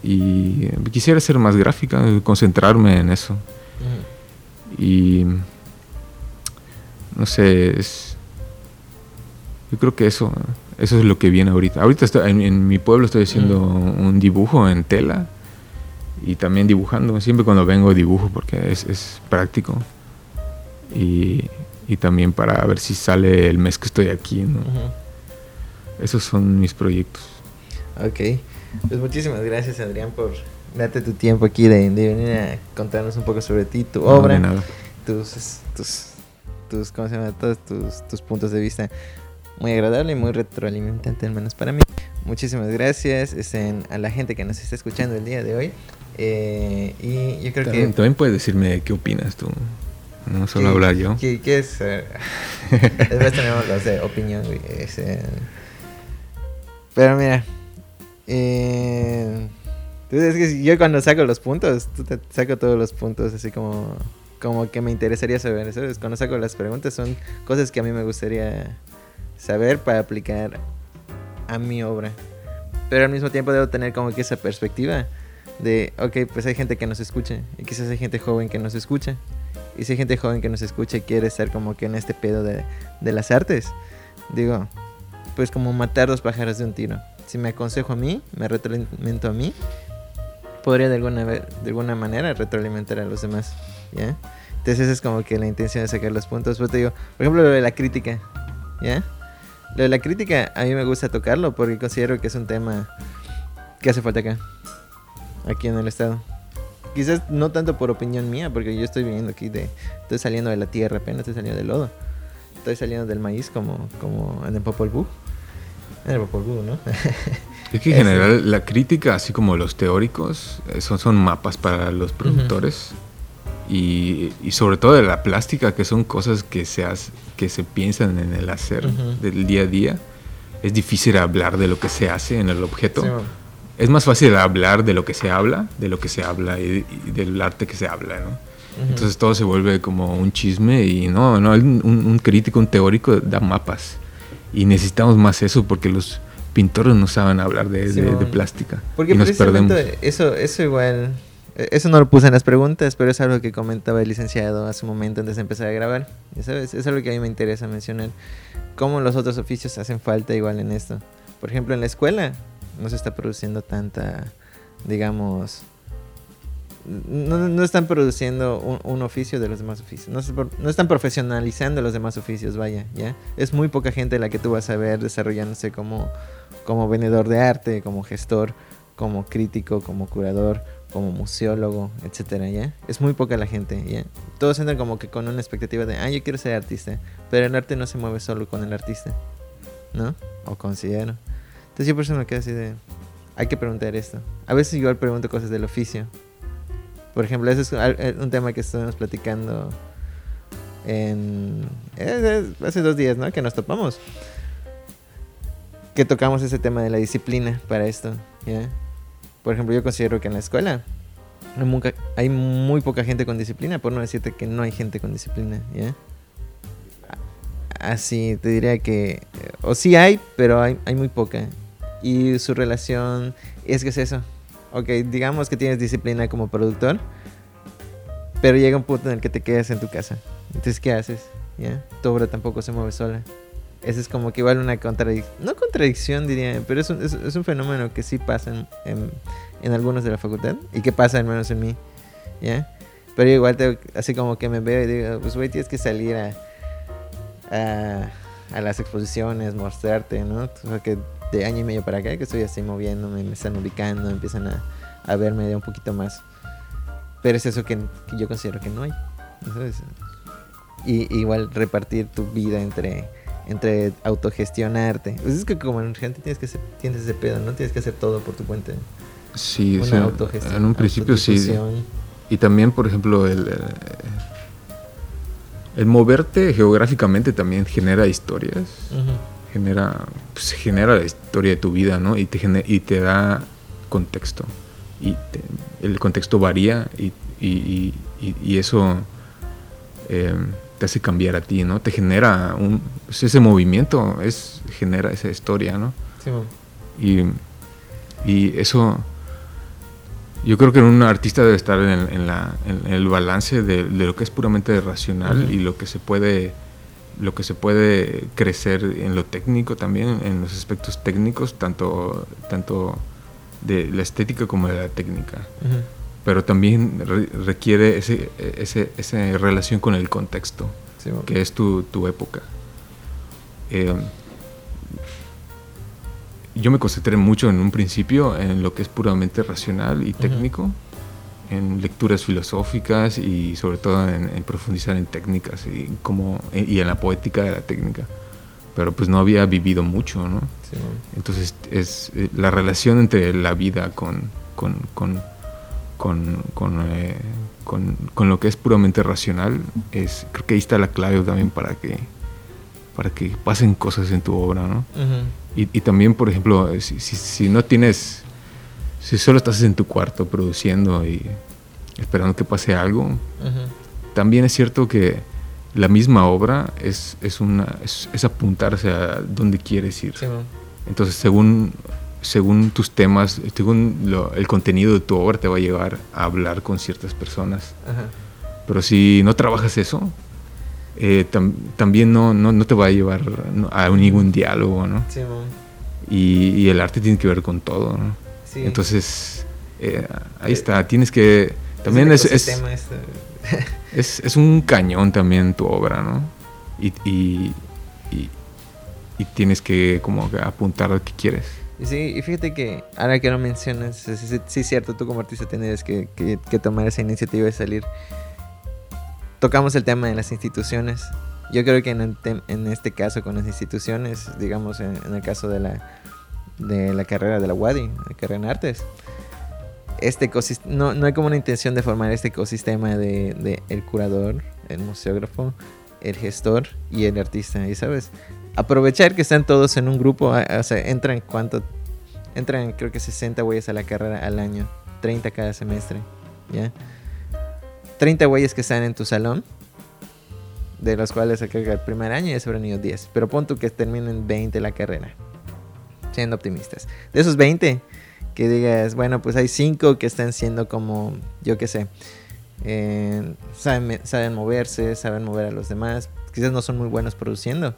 y quisiera hacer más gráfica, concentrarme en eso. Y no sé, yo creo que eso, eso es lo que viene ahorita. Ahorita estoy, en, mi pueblo estoy haciendo un dibujo en tela y también dibujando. Siempre cuando vengo dibujo porque es, es práctico. Y, y, también para ver si sale el mes que estoy aquí. ¿no? Esos son mis proyectos. Ok. Pues muchísimas gracias, Adrián, por darte tu tiempo aquí de, venir a contarnos un poco sobre ti, tu obra, tus, tus, tus, ¿cómo se llama? Todos tus, tus puntos de vista. Muy agradable y muy retroalimentante, al menos para mí. Muchísimas gracias este, a la gente que nos está escuchando el día de hoy. Eh, y yo creo que. También puedes decirme qué opinas tú. No solo hablar yo. ¿Qué, qué es? eh? Después tenemos los de opinión, güey. ese. Pero mira. Eh, tú es que yo cuando saco los puntos, tú te saco todos los puntos así como, como que me interesaría saber. ¿sabes? Cuando saco las preguntas son cosas que a mí me gustaría saber para aplicar a mi obra. Pero al mismo tiempo debo tener como que esa perspectiva de, ok, pues hay gente que nos escucha y quizás hay gente joven que nos escucha. Y si hay gente joven que nos escucha y quiere estar como que en este pedo de, de las artes, digo, pues como matar dos pájaros de un tiro. Si me aconsejo a mí, me retroalimento a mí, podría de alguna, de alguna manera retroalimentar a los demás, ¿ya? Entonces es como que la intención de sacar los puntos. Pues te digo, por ejemplo, lo de la crítica, ¿ya? Lo de la crítica a mí me gusta tocarlo porque considero que es un tema que hace falta acá, aquí en el estado. Quizás no tanto por opinión mía, porque yo estoy viniendo aquí de... Estoy saliendo de la tierra apenas, estoy saliendo del lodo. Estoy saliendo del maíz como, como en el Popol Vuh. ¿No? Es que en general la crítica, así como los teóricos, eh, son, son mapas para los productores. y, y sobre todo de la plástica, que son cosas que se, hace- que se piensan en el hacer Ujú. del día a día. Es difícil hablar de lo que se hace en el objeto. Sí, es más fácil hablar de lo que se habla, de lo que se habla y, y del arte que se habla, ¿no? Ujú. Entonces todo se vuelve como un chisme y no, no, un, un crítico, un teórico da mapas. Y necesitamos más eso porque los pintores no saben hablar de, Sí, de- de mon. plástica. Porque y nos perdemos. eso, eso igual, eh, eso no lo puse en las preguntas, pero es algo que comentaba el licenciado hace un momento antes de empezar a grabar. Ya sabes, es algo que a mí me interesa mencionar. Cómo los otros oficios hacen falta igual en esto. Por ejemplo, en la escuela no se está produciendo tanta, digamos, no, están produciendo un, oficio de los demás oficios. No están profesionalizando los demás oficios, vaya, ¿ya? Es muy poca gente la que tú vas a ver desarrollándose como, como vendedor de arte, como gestor, como crítico, como curador, como museólogo, etcétera, ¿ya? Es muy poca la gente, ¿ya? Todos entran como que con una expectativa de, ah, yo quiero ser artista, pero el arte no se mueve solo con el artista, ¿no? O considero. Entonces yo por eso me quedo así de, hay que preguntar esto. A veces igual pregunto cosas del oficio. Por ejemplo, ese es eh, un tema que estuvimos platicando en eh, eh, hace dos días, ¿no? Que nos topamos. Que tocamos ese tema de la disciplina para esto, ¿ya? Por ejemplo, yo considero que en la escuela hay, muy poca gente con disciplina, por no decirte que no hay gente con disciplina, ¿ya? Así, te diría que... O sí hay, pero hay, hay muy poca. Y su relación es que es eso. Ok, digamos que tienes disciplina como productor, pero llega un punto en el que te quedas en tu casa. Entonces, ¿qué haces? ¿Ya? Tu obra tampoco se mueve sola. Esa es como que igual una contradicción. No contradicción, diría, pero es un, es, un fenómeno que sí pasa en, en, en algunos de la facultad y que pasa al menos en mí. ¿Ya? Pero igual, tengo- así como que me veo y digo, pues güey, tienes que salir a, a, a las exposiciones, mostrarte, ¿no? O sea, que de año y medio para acá que estoy así moviéndome, me están ubicando, empiezan a, a verme de un poquito más. Pero es eso que, que yo considero que no hay. ¿sabes? Y igual repartir tu vida entre entre autogestionarte. Pues es que como gente tienes que hacer, tienes ese pedo, no tienes que hacer todo por tu cuenta. Sí, o Una sea, autogestión. en un principio sí. Y también, por ejemplo, el, eh, el moverte geográficamente también genera historias. Ujú. Genera pues, genera la historia de tu vida no y te gene- y te da contexto. Y te- el contexto varía y, y- y- y eso eh, te hace cambiar a ti no te genera un pues, ese movimiento es genera esa historia no Sí, y, y eso yo creo que un artista debe estar en, el- en la, en el balance de, de lo que es puramente racional y lo que se puede lo que se puede crecer en lo técnico también en los aspectos técnicos tanto tanto de la estética como de la técnica Ujú. pero también re- requiere ese, ese, esa relación con el contexto Sí, que es tu, tu época. Eh, yo me concentré mucho en un principio en lo que es puramente racional y técnico, en lecturas filosóficas y sobre todo en, en profundizar en técnicas y, como, y en la poética de la técnica. Pero pues no había vivido mucho, ¿no? Sí. Entonces es eh, la relación entre la vida con, con, con, con, con, eh, con, con, lo que es puramente racional, es, creo que ahí está la clave también para que, para que pasen cosas en tu obra, ¿no? y, y, también, por ejemplo, si, si, si, no tienes, si solo estás en tu cuarto produciendo y esperando que pase algo, también es cierto que la misma obra es, es, una, es, es apuntarse a dónde quieres ir. Sí, Entonces, según, según tus temas, según lo, el contenido de tu obra, te va a llevar a hablar con ciertas personas. Ajá. Pero si no trabajas eso, eh, tam, también no, no, no, te va a llevar a ningún diálogo, ¿no? Sí, y, y, el arte tiene que ver con todo, ¿no? Sí. Entonces, eh, ahí está, tienes que... También es... es, este. es, es, un cañón también tu obra, ¿no? Y, y, y, y tienes que como apuntar a qué quieres. Sí, y fíjate que ahora que lo mencionas, sí, sí, sí es cierto, tú como artista tienes que, que, que, tomar esa iniciativa de salir. Tocamos el tema de las instituciones. Yo creo que en, el en este caso con las instituciones, digamos en, en, el caso de la, de la carrera de la WADI, la carrera en artes, este no, no hay como una intención de formar este ecosistema de, de el curador, el museógrafo, el gestor y el artista, y sabes, aprovechar que están todos en un grupo, o sea, entran cuánto, entran creo que 60 güeyes a la carrera al año, 30 cada semestre, ¿ya? 30 güeyes que están en tu salón, de los cuales creo que el primer año ya se habrán ido 10, pero pon tú que terminen 20 la carrera, siendo optimistas. De esos 20, que digas, bueno, pues hay 5 que están siendo como, yo qué sé, eh, saben, saben moverse, saben mover a los demás, quizás no son muy buenos produciendo,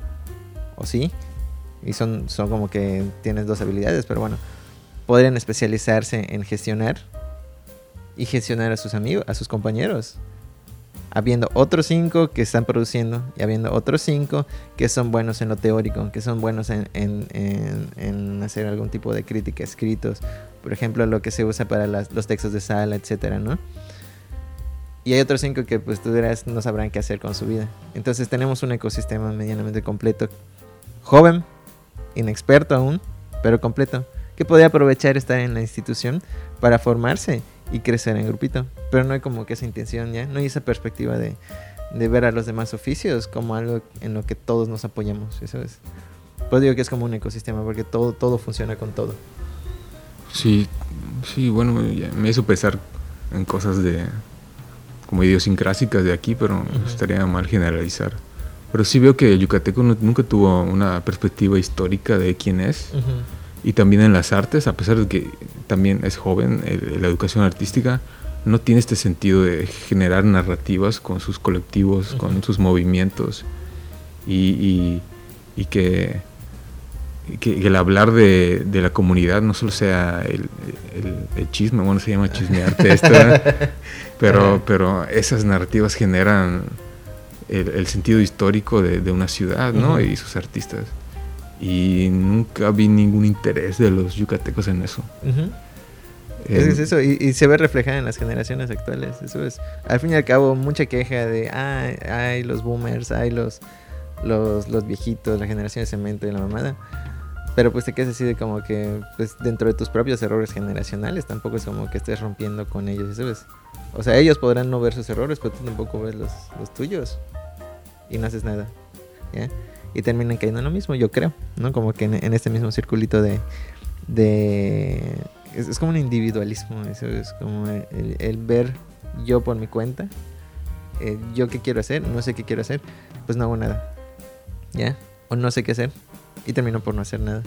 o sí, y son, son como que tienes dos habilidades, pero bueno, podrían especializarse en gestionar y gestionar a sus amigos, a sus compañeros. Habiendo otros cinco que están produciendo y habiendo otros cinco que son buenos en lo teórico, que son buenos en, en, hacer algún tipo de crítica, escritos, por ejemplo, lo que se usa para los textos de sala, etcétera, ¿no? Y hay otros cinco que pues tú dirás no sabrán qué hacer con su vida. Entonces tenemos un ecosistema medianamente completo joven, inexperto aún, pero completo, que podría aprovechar estar en la institución para formarse y crecer en grupito. Pero no hay como que esa intención ya, no hay esa perspectiva de, de ver a los demás oficios como algo en lo que todos nos apoyamos, ¿sabes? Pues digo que es como un ecosistema porque todo, todo funciona con todo. Sí, sí, bueno, me hizo pensar en cosas de como idiosincrásicas de aquí, pero uh -huh. estaría mal generalizar. Pero sí veo que el yucateco no, nunca tuvo una perspectiva histórica de quién es. Uh -huh. Y también en las artes, a pesar de que también es joven, el, la educación artística no tiene este sentido de generar narrativas con sus colectivos, uh -huh. con sus movimientos. Y, y, y que, el hablar de, de, la comunidad no solo sea el, el, el chisme, bueno, se llama chismearte esto, pero, pero esas narrativas generan el, el sentido histórico de, de, una ciudad, ¿no? Uh -huh. Y sus artistas. Y nunca vi ningún interés de los yucatecos en eso. Uh -huh. eh, es eso, y, y, se ve reflejado en las generaciones actuales. Eso es, al fin y al cabo, mucha queja de, ay, ay los boomers, ay, los, los, los viejitos, la generación de cemento y la mamada. Pero pues te quedas así de como que, pues dentro de tus propios errores generacionales, tampoco es como que estés rompiendo con ellos, ¿sabes? O sea, ellos podrán no ver sus errores, pero tú tampoco ves los, los tuyos y no haces nada. ¿ya? Y terminan cayendo en lo mismo, yo creo, ¿no? Como que en, en este mismo circulito de... de es, es, como un individualismo, eso es como el, ver yo por mi cuenta, eh, yo qué quiero hacer, no sé qué quiero hacer, pues no hago nada, ¿ya? O no sé qué hacer y termino por no hacer nada.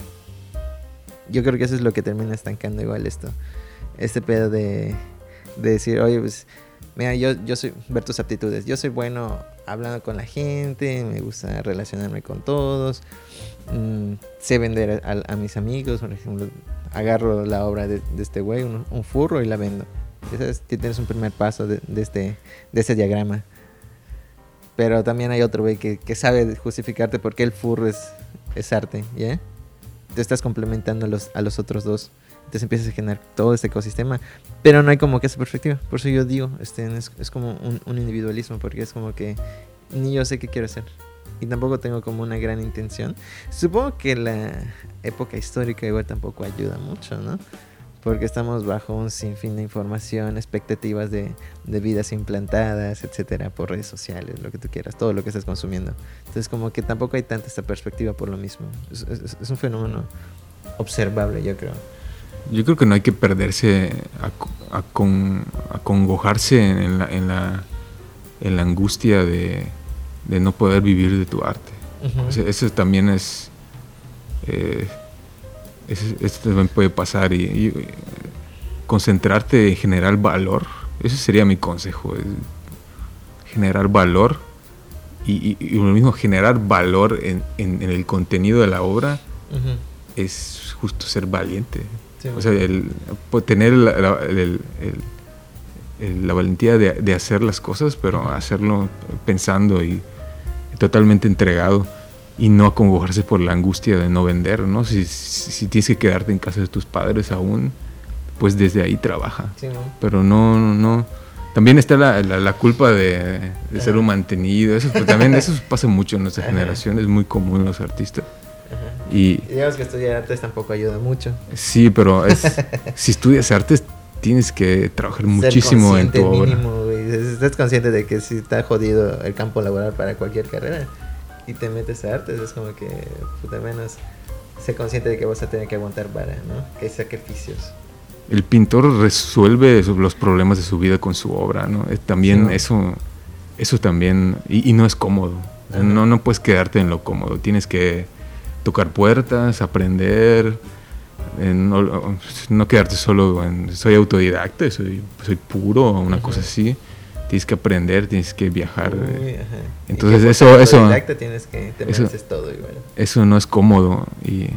Yo creo que eso es lo que termina estancando igual esto, este pedo de, de decir, oye, pues mira, yo, yo soy, ver tus aptitudes, yo soy bueno hablando con la gente, me gusta relacionarme con todos, mmm, sé vender a, a, mis amigos, por ejemplo, agarro la obra de, de este güey, un, un, furro y la vendo. Ese tienes un primer paso de, de, este, de este diagrama. Pero también hay otro güey que, que, sabe justificarte por qué el furro es, es arte, ¿ya? Te estás complementando los, a los otros dos entonces empiezas a generar todo este ecosistema. Pero no hay como que esa perspectiva. Por eso yo digo, este, es, es como un, un, individualismo, porque es como que ni yo sé qué quiero hacer. Y tampoco tengo como una gran intención. Supongo que la época histórica igual tampoco ayuda mucho, ¿no? porque estamos bajo un sinfín de información, expectativas de, de, vidas implantadas, etcétera, por redes sociales, lo que tú quieras, todo lo que estás consumiendo. Entonces, como que tampoco hay tanta esta perspectiva por lo mismo. Es, es, es un fenómeno observable, yo creo. Yo creo que no hay que perderse, a, a, con, a congojarse en la, en la, en la angustia de, de, no poder vivir de tu arte. Uh -huh. o sea, eso también es. Eh, esto también puede pasar y, y, concentrarte en generar valor. Ese sería mi consejo. generar valor y, y, y, lo mismo generar valor en, en, en el contenido de la obra uh -huh. es justo ser valiente. Sí, o sea, el, tener la, la, el, el, la valentía de, de, hacer las cosas, pero uh -huh. hacerlo pensando y totalmente entregado y no acongojarse por la angustia de no vender, ¿no? Si, si, si, tienes que quedarte en casa de tus padres aún, pues desde ahí trabaja. Sí, ¿no? Pero no, no, También está la, la, la culpa de, de ser un mantenido, eso, pues también eso pasa mucho en nuestra generación, es muy común en los artistas. Y, y digamos que estudiar artes tampoco ayuda mucho. Sí, pero es, si estudias artes tienes que trabajar ser muchísimo en tu obra. Mínimo, Estás consciente de que si está jodido el campo laboral para cualquier carrera y te metes a artes, es como que, puta menos, sé consciente de que vas a tener que aguantar vara, ¿no? Que hay sacrificios. El pintor resuelve los problemas de su vida con su obra, ¿no? También sí. eso, eso también, y, y no es cómodo. No, no puedes quedarte en lo cómodo, tienes que tocar puertas, aprender, eh, no, no, quedarte solo en soy autodidacta, soy, soy puro, una uh -huh. cosa así tienes que aprender, tienes que viajar. Uy, Entonces eso, eso, tienes que te eso, todo igual. eso no es cómodo y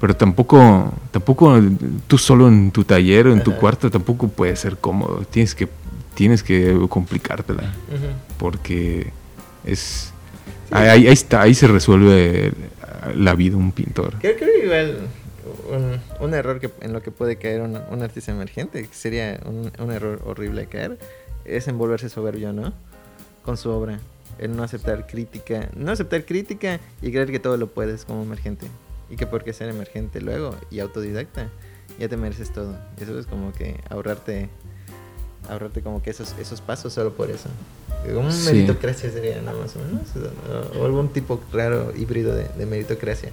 pero tampoco, tampoco tú solo en tu taller o en ajá. tu cuarto tampoco puede ser cómodo. Tienes que, tienes que complicártela uh -huh. porque es. Ahí, ahí, está, ahí se resuelve la vida un pintor. Creo que igual un, error que, en lo que puede caer un, artista emergente, que sería un, un error horrible caer, es envolverse soberbio, ¿no? Con su obra. El no aceptar crítica. No aceptar crítica y creer que todo lo puedes como emergente. Y que porque ser emergente luego y autodidacta, ya te mereces todo. Eso es como que ahorrarte ahorrarte como que esos, esos pasos solo por eso. Un sí. meritocracia sería nada más o menos. O algún tipo raro híbrido de, de meritocracia.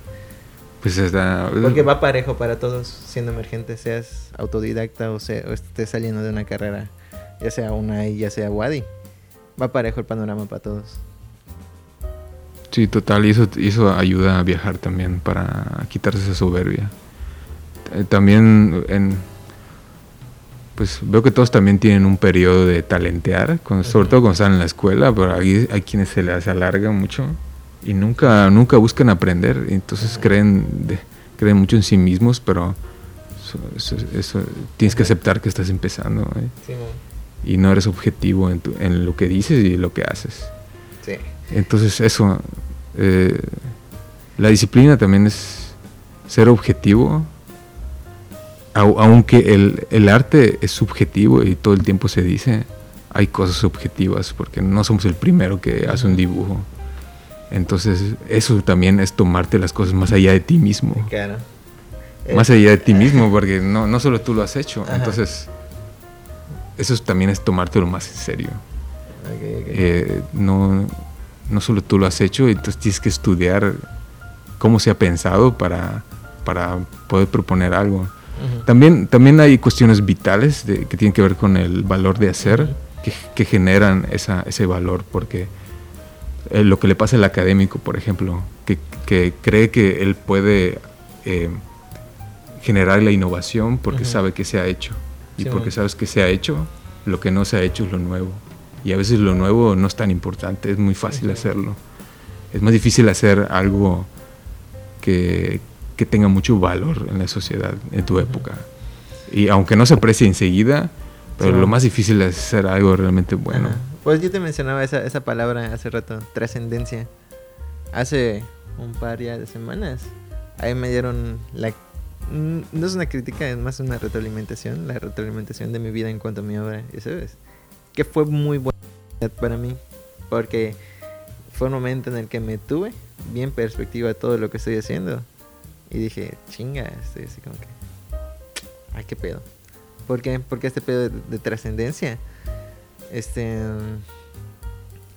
Pues está... Porque va parejo para todos siendo emergente, seas autodidacta o, sea, o estés saliendo de una carrera ya sea UNAI, ya sea Wadi. Va parejo el panorama para todos. Sí, total, y eso, y eso ayuda a viajar también para quitarse esa soberbia. Eh, también en, pues veo que todos también tienen un periodo de talentear, sobre todo cuando están en la escuela, pero hay, hay quienes se les alarga mucho y nunca, nunca buscan aprender, entonces creen, de, creen mucho en sí mismos, pero eso, eso, eso tienes que aceptar que estás empezando. ¿eh? Sí, y no eres objetivo en, tu, en, lo que dices y lo que haces. Sí. Entonces eso, eh, la disciplina también es ser objetivo, aunque el, el, arte es subjetivo y todo el tiempo se dice, hay cosas objetivas porque no somos el primero que hace un dibujo. Entonces eso también es tomarte las cosas más allá de ti mismo. Claro. Más allá de ti mismo porque no, no solo tú lo has hecho. Ajá. Entonces eso también es tomártelo más en serio. Okay, okay. Eh, no, no solo tú lo has hecho, entonces tienes que estudiar cómo se ha pensado para, para poder proponer algo. Uh -huh. también, también hay cuestiones vitales de, que tienen que ver con el valor de hacer, uh -huh. que, que, generan esa, ese valor, porque eh, lo que le pasa al académico, por ejemplo, que, que cree que él puede eh, generar la innovación porque uh -huh. sabe que se ha hecho y sí, porque bueno. sabes que se ha hecho, lo que no se ha hecho es lo nuevo. Y a veces lo nuevo no es tan importante, es muy fácil hacerlo. Es más difícil hacer algo que, que, tenga mucho valor en la sociedad, en tu época. Y aunque no se aprecie enseguida, pero sí, lo más difícil es hacer algo realmente bueno. Ajá. Pues yo te mencionaba esa, esa palabra hace rato, trascendencia. Hace un par ya de semanas, ahí me dieron la Mm, no es una crítica, es más una retroalimentación, la retroalimentación de mi vida en cuanto a mi obra, ¿sabes? Que fue muy buena para mí, porque fue un momento en el que me tuve bien perspectiva todo lo que estoy haciendo y dije, chinga, estoy así como que ay, qué pedo. ¿Por qué? Porque este pedo de, trascendencia, este,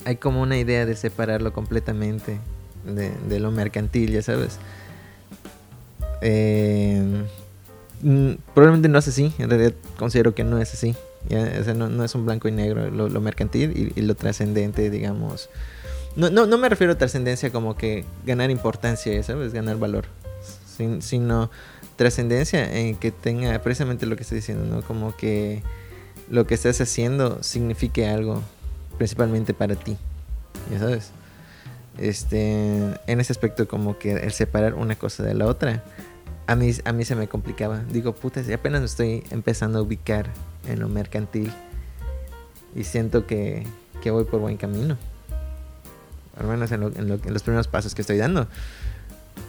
hay como una idea de separarlo completamente de, lo mercantil, ya sabes. Mm, probablemente no es así, en realidad considero que no es así. no, es un blanco y negro lo, mercantil y, lo trascendente, digamos. No, no, no me refiero a trascendencia como que ganar importancia, ¿sabes? Ganar valor. Sino trascendencia en que tenga precisamente lo que estoy diciendo, ¿no? Como que lo que estás haciendo signifique algo, principalmente para ti, ya sabes. Este, en ese aspecto como que el separar una cosa de la otra, a mí, a mí se me complicaba. Digo, puta, si apenas me estoy empezando a ubicar en lo mercantil y siento que, que voy por buen camino. Al menos en, en los primeros pasos que estoy dando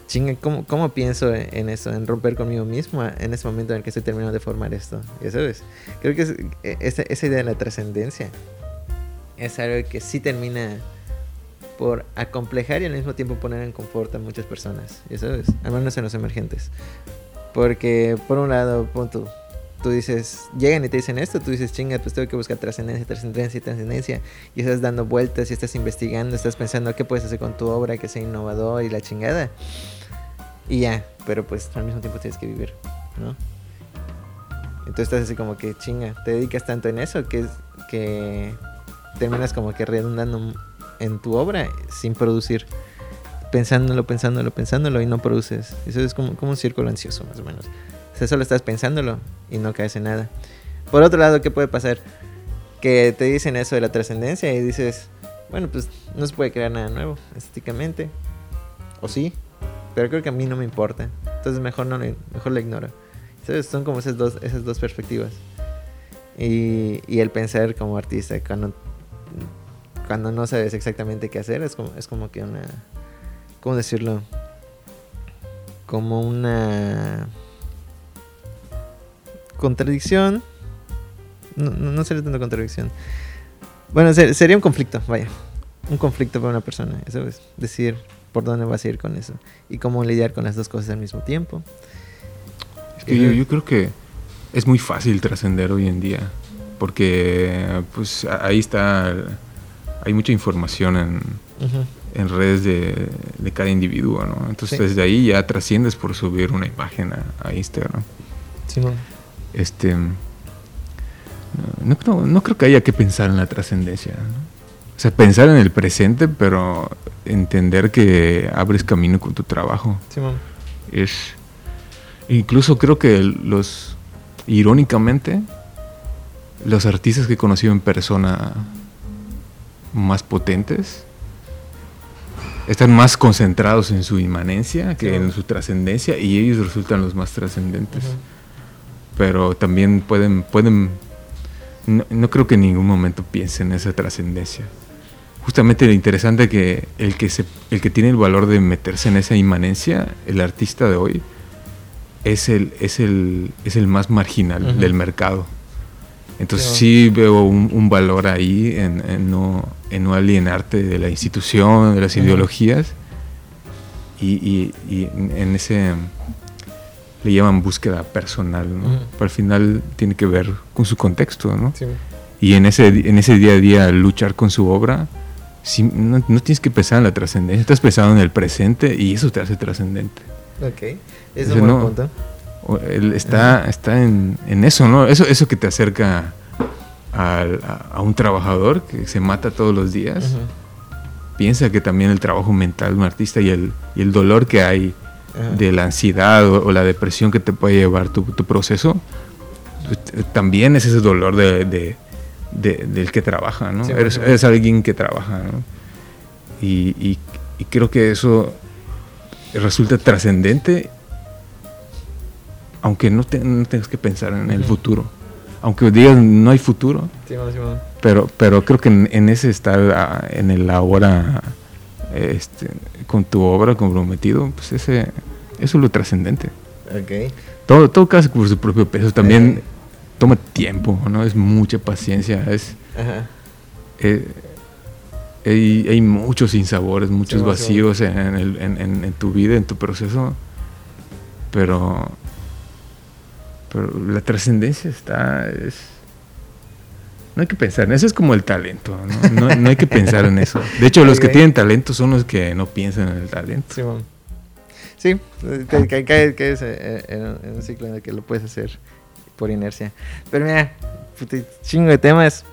chinga, ¿cómo, ¿cómo, pienso en eso? En romper conmigo mismo en ese momento en el que estoy terminando de formar esto. Ya sabes. Creo que e, esa, esa idea de la trascendencia es algo que sí termina por acomplejar y al mismo tiempo poner en confort a muchas personas. Ya sabes. Al menos en los emergentes. Porque, por un lado, punto tú dices, llegan y te dicen esto, tú dices, chinga, pues tengo que buscar trascendencia, trascendencia, trascendencia, y estás dando vueltas y estás investigando, estás pensando qué puedes hacer con tu obra, que sea innovador y la chingada. Y ya, pero pues al mismo tiempo tienes que vivir, ¿no? Entonces estás así como que chinga, te dedicas tanto en eso que, que terminas como que redundando en tu obra sin producir. Pensándolo, pensándolo, pensándolo y no produces. Eso es como, como un círculo ansioso, más o menos. O sea, solo estás pensándolo y no caes en nada. Por otro lado, ¿qué puede pasar? Que te dicen eso de la trascendencia y dices, bueno, pues no se puede crear nada nuevo estéticamente. O sí, pero creo que a mí no me importa. Entonces mejor no mejor lo ignoro. ¿Sabes? Son como esas dos, esas dos perspectivas. Y, y, el pensar como artista, cuando, cuando no sabes exactamente qué hacer, es como, es como que una... ¿Cómo decirlo? Como una contradicción. No, no, sería tanto contradicción. Bueno, sería un conflicto, vaya. Un conflicto para una persona. Eso es decir por dónde vas a ir con eso. Y cómo lidiar con las dos cosas al mismo tiempo. Es que yo, creo que es muy fácil trascender hoy en día. Porque pues ahí está. Hay mucha información en, en redes de, de, cada individuo, ¿no? Entonces desde ahí ya trasciendes por subir una imagen a, a Instagram. Sí, no este no, creo que haya que pensar en la trascendencia. O sea, pensar en el presente, pero entender que abres camino con tu trabajo. Sí, es incluso creo que los irónicamente los artistas que he conocido en persona más potentes están más concentrados en su inmanencia que en su trascendencia y ellos resultan los más trascendentes pero también pueden, pueden no, creo que en ningún momento piensen en esa trascendencia. Justamente lo interesante que el que se, el que tiene el valor de meterse en esa inmanencia, el artista de hoy, es el, es el, es el más marginal del mercado. Entonces sí, veo un, valor ahí en, no, en no alienarte de la institución, de las ideologías, y, y en ese le llaman búsqueda personal, ¿no? Pero al final tiene que ver con su contexto, ¿no? Y en ese, en ese día a día luchar con su obra, no, tienes que pensar en la trascendencia, estás pensando en el presente y eso te hace trascendente. Ok, eso es un no, punto. Está, está en, en, eso, ¿no? Eso, eso que te acerca a, a, un trabajador que se mata todos los días. Piensa que también el trabajo mental de un artista y el, y el dolor que hay de la ansiedad o, la depresión que te puede llevar tu, proceso, pues, también es ese dolor de, del que trabaja, ¿no? eres, alguien que trabaja, ¿no? Y, creo que eso resulta trascendente, aunque no, tengas que pensar en el futuro. Aunque digas no hay futuro, pero, pero creo que en, ese estar ah, en el ahora este, con tu obra comprometido, pues ese, eso es lo trascendente. Okay. Todo, todo casi por su propio peso. También toma tiempo, ¿no? Es mucha paciencia. Es, eh, hay, muchos sinsabores, muchos vacíos en, en, tu vida, en tu proceso. Pero, Pero la trascendencia está. Es, no hay que pensar en eso, es como el talento, ¿no? No, hay que pensar en eso. De hecho, los que tienen talento son los que no piensan en el talento. Sí, sí que, que, es en, un ciclo en el que lo puedes hacer por inercia. Pero mira, chingo de temas,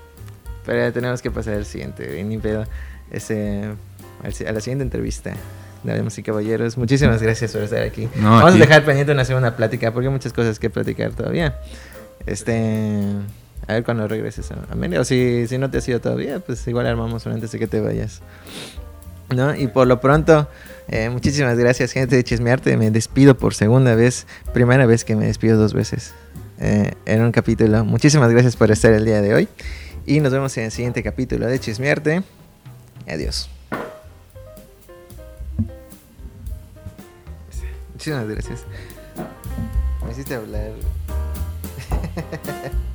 pero ya tenemos que pasar al siguiente, ni pedo. Ese, a la siguiente entrevista. Damas y caballeros, muchísimas gracias por estar aquí. Vamos a dejar pendiente una segunda plática porque hay muchas cosas que platicar todavía. Este, a ver cuando regreses a, a O si, si no te has ido todavía, pues igual armamos una antes de que te vayas. ¿No? Y por lo pronto, eh, muchísimas gracias, gente de Chismearte. Me despido por segunda vez, primera vez que me despido dos veces eh, en un capítulo. Muchísimas gracias por estar el día de hoy. Y nos vemos en el siguiente capítulo de Chismearte. Adiós. Muchísimas gracias. Me hiciste hablar.